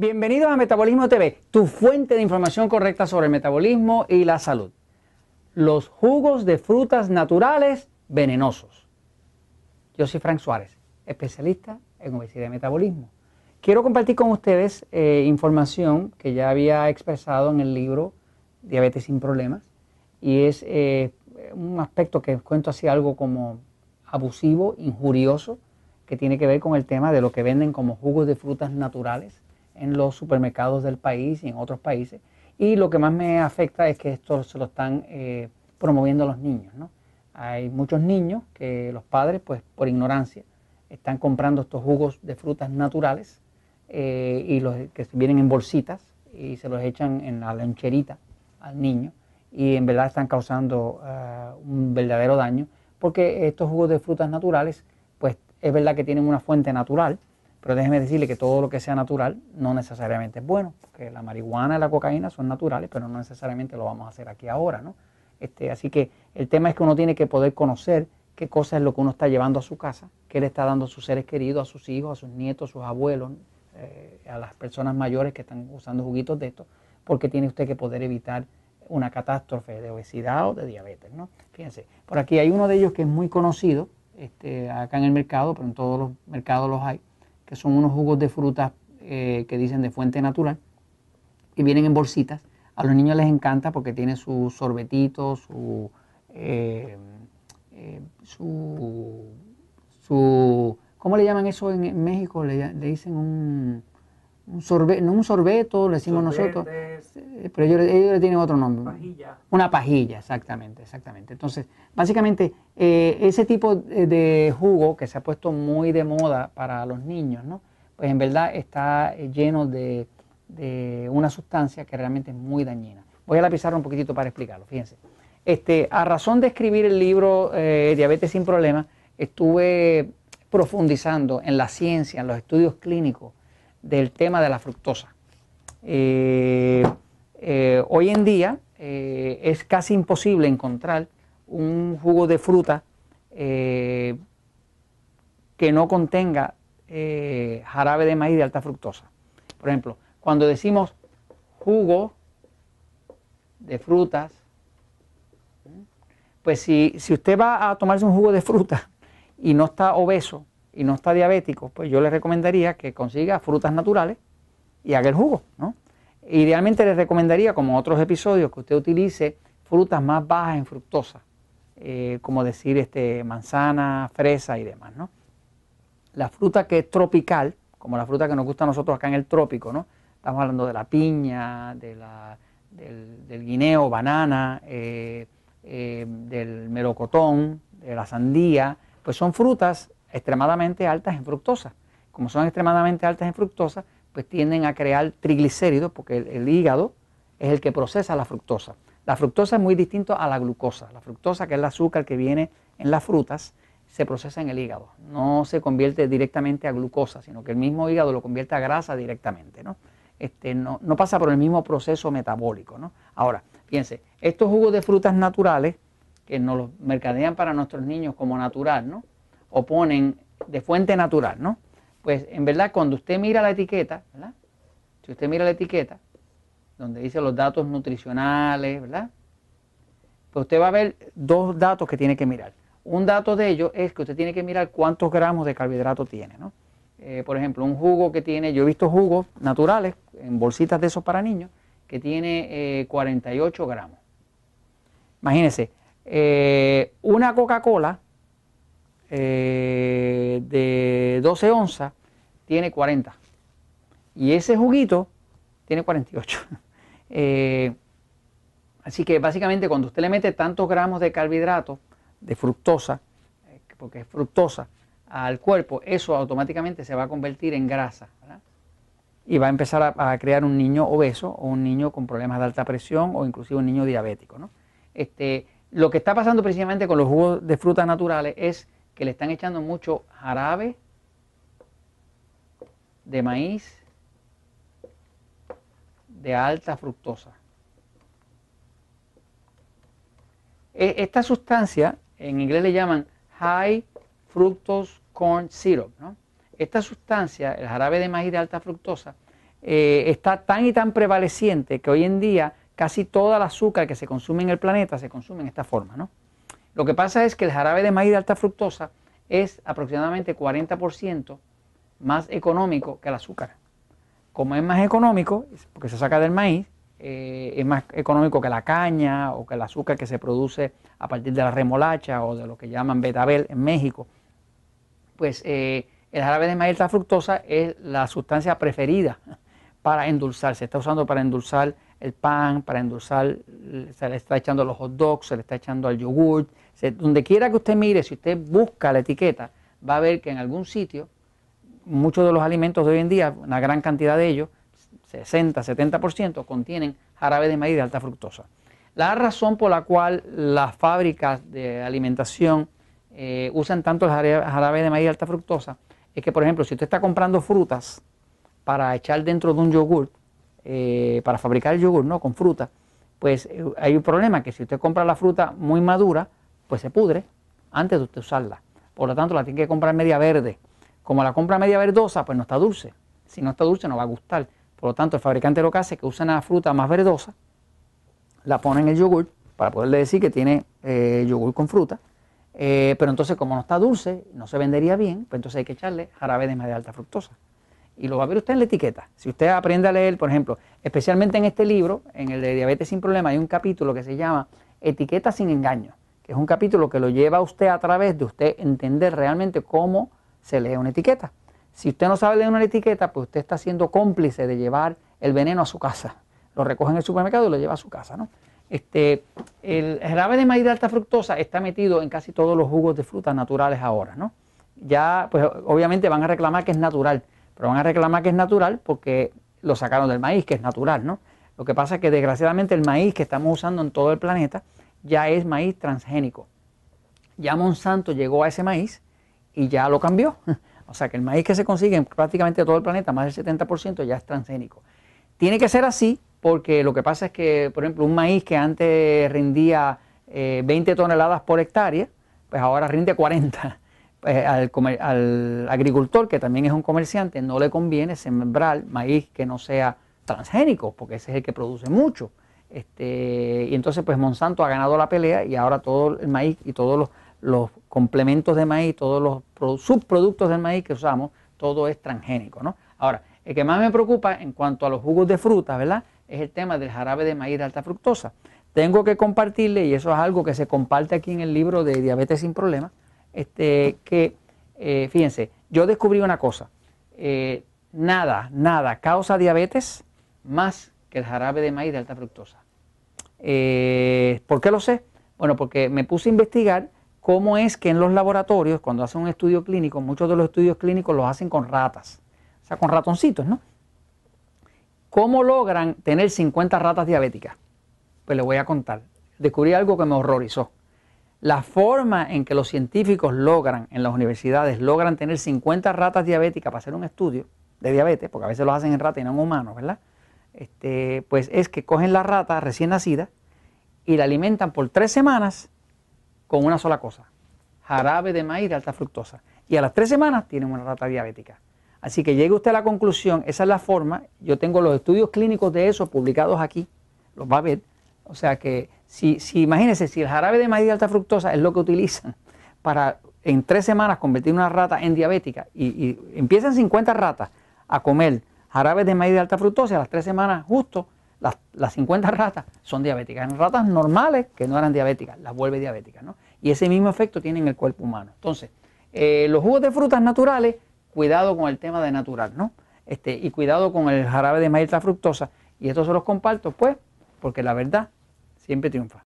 Bienvenidos a Metabolismo TV, tu fuente de información correcta sobre el metabolismo y la salud. Los jugos de frutas naturales venenosos. Yo soy Frank Suárez, especialista en obesidad y metabolismo. Quiero compartir con ustedes eh, información que ya había expresado en el libro Diabetes sin Problemas y es eh, un aspecto que cuento así algo como abusivo, injurioso, que tiene que ver con el tema de lo que venden como jugos de frutas naturales en los supermercados del país y en otros países. Y lo que más me afecta es que esto se lo están eh, promoviendo los niños. ¿no? Hay muchos niños que los padres, pues por ignorancia, están comprando estos jugos de frutas naturales eh, y los que vienen en bolsitas y se los echan en la loncherita al niño y en verdad están causando eh, un verdadero daño porque estos jugos de frutas naturales pues es verdad que tienen una fuente natural pero déjeme decirle que todo lo que sea natural no necesariamente es bueno, porque la marihuana y la cocaína son naturales, pero no necesariamente lo vamos a hacer aquí ahora, ¿no? Este, así que el tema es que uno tiene que poder conocer qué cosa es lo que uno está llevando a su casa, qué le está dando a sus seres queridos, a sus hijos, a sus nietos, a sus abuelos, eh, a las personas mayores que están usando juguitos de esto, porque tiene usted que poder evitar una catástrofe de obesidad o de diabetes, ¿no? Fíjense, por aquí hay uno de ellos que es muy conocido este, acá en el mercado, pero en todos los mercados los hay, que son unos jugos de fruta eh, que dicen de fuente natural y vienen en bolsitas. A los niños les encanta porque tiene su sorbetito, su, eh, eh, su, su, ¿cómo le llaman eso en, México? Le, dicen un, un sorbeto, no un sorbeto, le decimos nosotros, pero ellos, ellos, le tienen otro nombre. Pajilla. Una pajilla, exactamente, exactamente. Entonces, básicamente, eh, ese tipo de jugo que se ha puesto muy de moda para los niños, ¿no? Pues en verdad está lleno de, una sustancia que realmente es muy dañina. Voy a la pizarra un poquitito para explicarlo, fíjense. Este, a razón de escribir el libro eh, Diabetes sin Problemas, estuve profundizando en la ciencia, en los estudios clínicos del tema de la fructosa. Eh, eh, hoy en día eh, es casi imposible encontrar un jugo de fruta que no contenga jarabe de maíz de alta fructosa. Por ejemplo, cuando decimos jugo de frutas, pues si, si usted va a tomarse un jugo de fruta y no está obeso, y no está diabético, pues yo le recomendaría que consiga frutas naturales y haga el jugo, ¿no? Idealmente le recomendaría, como otros episodios, que usted utilice frutas más bajas en fructosa, eh, como decir este, manzana, fresa y demás, ¿no? La fruta que es tropical, como la fruta que nos gusta a nosotros acá en el trópico, ¿no? Estamos hablando de la piña, de la, del, guineo, banana, eh, eh, del melocotón, de la sandía, pues son frutas extremadamente altas en fructosa. Como son extremadamente altas en fructosa, pues tienden a crear triglicéridos porque el, hígado es el que procesa la fructosa. La fructosa es muy distinto a la glucosa. La fructosa, que es el azúcar que viene en las frutas, se procesa en el hígado. No se convierte directamente a glucosa, sino que el mismo hígado lo convierte a grasa directamente. ¿no? Este, no, no pasa por el mismo proceso metabólico. ¿no? Ahora, fíjense, estos jugos de frutas naturales, que nos los mercadean para nuestros niños como natural, ¿no? O ponen de fuente natural, ¿no? Pues en verdad cuando usted mira la etiqueta, ¿verdad? Si usted mira la etiqueta, donde dice los datos nutricionales, ¿verdad? Pues usted va a ver dos datos que tiene que mirar. Un dato de ellos es que usted tiene que mirar cuántos gramos de carbohidrato tiene, ¿no? Eh, por ejemplo, un jugo que tiene, yo he visto jugos naturales en bolsitas de esos para niños, que tiene 48 eh, gramos. Imagínense, eh, una Coca-Cola eh, de 12 onzas tiene 40. Y ese juguito tiene 48. Eh, así que básicamente cuando usted le mete tantos gramos de carbohidratos, de fructosa, eh, porque es fructosa, al cuerpo, eso automáticamente se va a convertir en grasa. Y va a empezar a, crear un niño obeso o un niño con problemas de alta presión o inclusive un niño diabético. Este, lo que está pasando precisamente con los jugos de frutas naturales es que le están echando mucho jarabe de maíz de alta fructosa. E, esta sustancia, en inglés le llaman high fructose corn syrup. Esta sustancia, el jarabe de maíz de alta fructosa, eh, está tan y tan prevaleciente que hoy en día casi toda el azúcar que se consume en el planeta se consume en esta forma. ¿no? Lo que pasa es que el jarabe de maíz de alta fructosa es aproximadamente 40% más económico que el azúcar. Como es más económico, porque se saca del maíz, eh, es más económico que la caña o que el azúcar que se produce a partir de la remolacha o de lo que llaman betabel en México, pues eh, el jarabe de maíz alta fructosa es la sustancia preferida para endulzar. Se está usando para endulzar el pan, para endulzar, se le está echando los hot dogs, se le está echando al yogur. donde quiera que usted mire, si usted busca la etiqueta, va a ver que en algún sitio, muchos de los alimentos de hoy en día, una gran cantidad de ellos, 60, 70%, contienen jarabe de maíz de alta fructosa. La razón por la cual las fábricas de alimentación eh, usan tanto el jarabe de maíz de alta fructosa es que, por ejemplo, si usted está comprando frutas para echar dentro de un yogur, eh, para fabricar el yogur, ¿no? Con fruta, pues eh, hay un problema que si usted compra la fruta muy madura, pues se pudre antes de usted usarla. Por lo tanto, la tiene que comprar media verde. Como la compra media verdosa, pues no está dulce. Si no está dulce, no va a gustar. Por lo tanto, el fabricante lo que hace es que usa una fruta más verdosa, la pone en el yogur para poderle decir que tiene eh, yogur con fruta. pero entonces, como no está dulce, no se vendería bien, pues entonces hay que echarle jarabe de de alta fructosa y lo va a ver usted en la etiqueta. Si usted aprende a leer, por ejemplo, especialmente en este libro, en el de Diabetes sin Problema, hay un capítulo que se llama Etiqueta sin engaño, que es un capítulo que lo lleva a usted a través de usted entender realmente cómo se lee una etiqueta. Si usted no sabe leer una etiqueta, pues usted está siendo cómplice de llevar el veneno a su casa. Lo recoge en el supermercado y lo lleva a su casa, ¿no? Este, el jarabe de maíz de alta fructosa está metido en casi todos los jugos de frutas naturales ahora, ¿no? Ya, pues obviamente van a reclamar que es natural, pero van a reclamar que es natural porque lo sacaron del maíz, que es natural, ¿no? Lo que pasa es que desgraciadamente el maíz que estamos usando en todo el planeta ya es maíz transgénico. Ya Monsanto llegó a ese maíz y ya lo cambió. O sea que el maíz que se consigue en prácticamente todo el planeta, más del 70%, ya es transgénico. Tiene que ser así porque lo que pasa es que, por ejemplo, un maíz que antes rindía 20 eh, toneladas por hectárea, pues ahora rinde 40. Eh, al, agricultor, que también es un comerciante, no le conviene sembrar maíz que no sea transgénico, porque ese es el que produce mucho. Este, y entonces pues Monsanto ha ganado la pelea y ahora todo el maíz y todos los, complementos de maíz, todos los subproductos del maíz que usamos, todo es transgénico. ¿no? Ahora, el que más me preocupa en cuanto a los jugos de fruta, ¿verdad? Es el tema del jarabe de maíz de alta fructosa. Tengo que compartirle, y eso es algo que se comparte aquí en el libro de Diabetes sin Problemas, este, que, eh, fíjense, yo descubrí una cosa, eh, nada, nada causa diabetes más que el jarabe de maíz de alta fructosa. Eh, ¿Por qué lo sé? Bueno, porque me puse a investigar cómo es que en los laboratorios, cuando hacen un estudio clínico, muchos de los estudios clínicos los hacen con ratas, o sea, con ratoncitos, ¿no? ¿Cómo logran tener 50 ratas diabéticas? Pues les voy a contar. Descubrí algo que me horrorizó. La forma en que los científicos logran, en las universidades, logran tener 50 ratas diabéticas para hacer un estudio de diabetes, porque a veces lo hacen en ratas y no en humanos, ¿verdad? Este, pues es que cogen la rata recién nacida y la alimentan por tres semanas con una sola cosa, jarabe de maíz de alta fructosa. Y a las tres semanas tienen una rata diabética. Así que llegue usted a la conclusión, esa es la forma, yo tengo los estudios clínicos de eso publicados aquí, los va a ver, o sea que si, imagínense, si el jarabe de maíz de alta fructosa es lo que utilizan para en tres semanas convertir una rata en diabética y, empiezan 50 ratas a comer jarabe de maíz de alta fructosa a las tres semanas justo las, las 50 ratas son diabéticas. En ratas normales que no eran diabéticas, las vuelve diabéticas. ¿no? Y ese mismo efecto tiene en el cuerpo humano. Entonces, eh, los jugos de frutas naturales, cuidado con el tema de natural, ¿no? Este, y cuidado con el jarabe de maíz de alta fructosa. Y esto se los comparto, pues, porque la verdad siempre triunfa.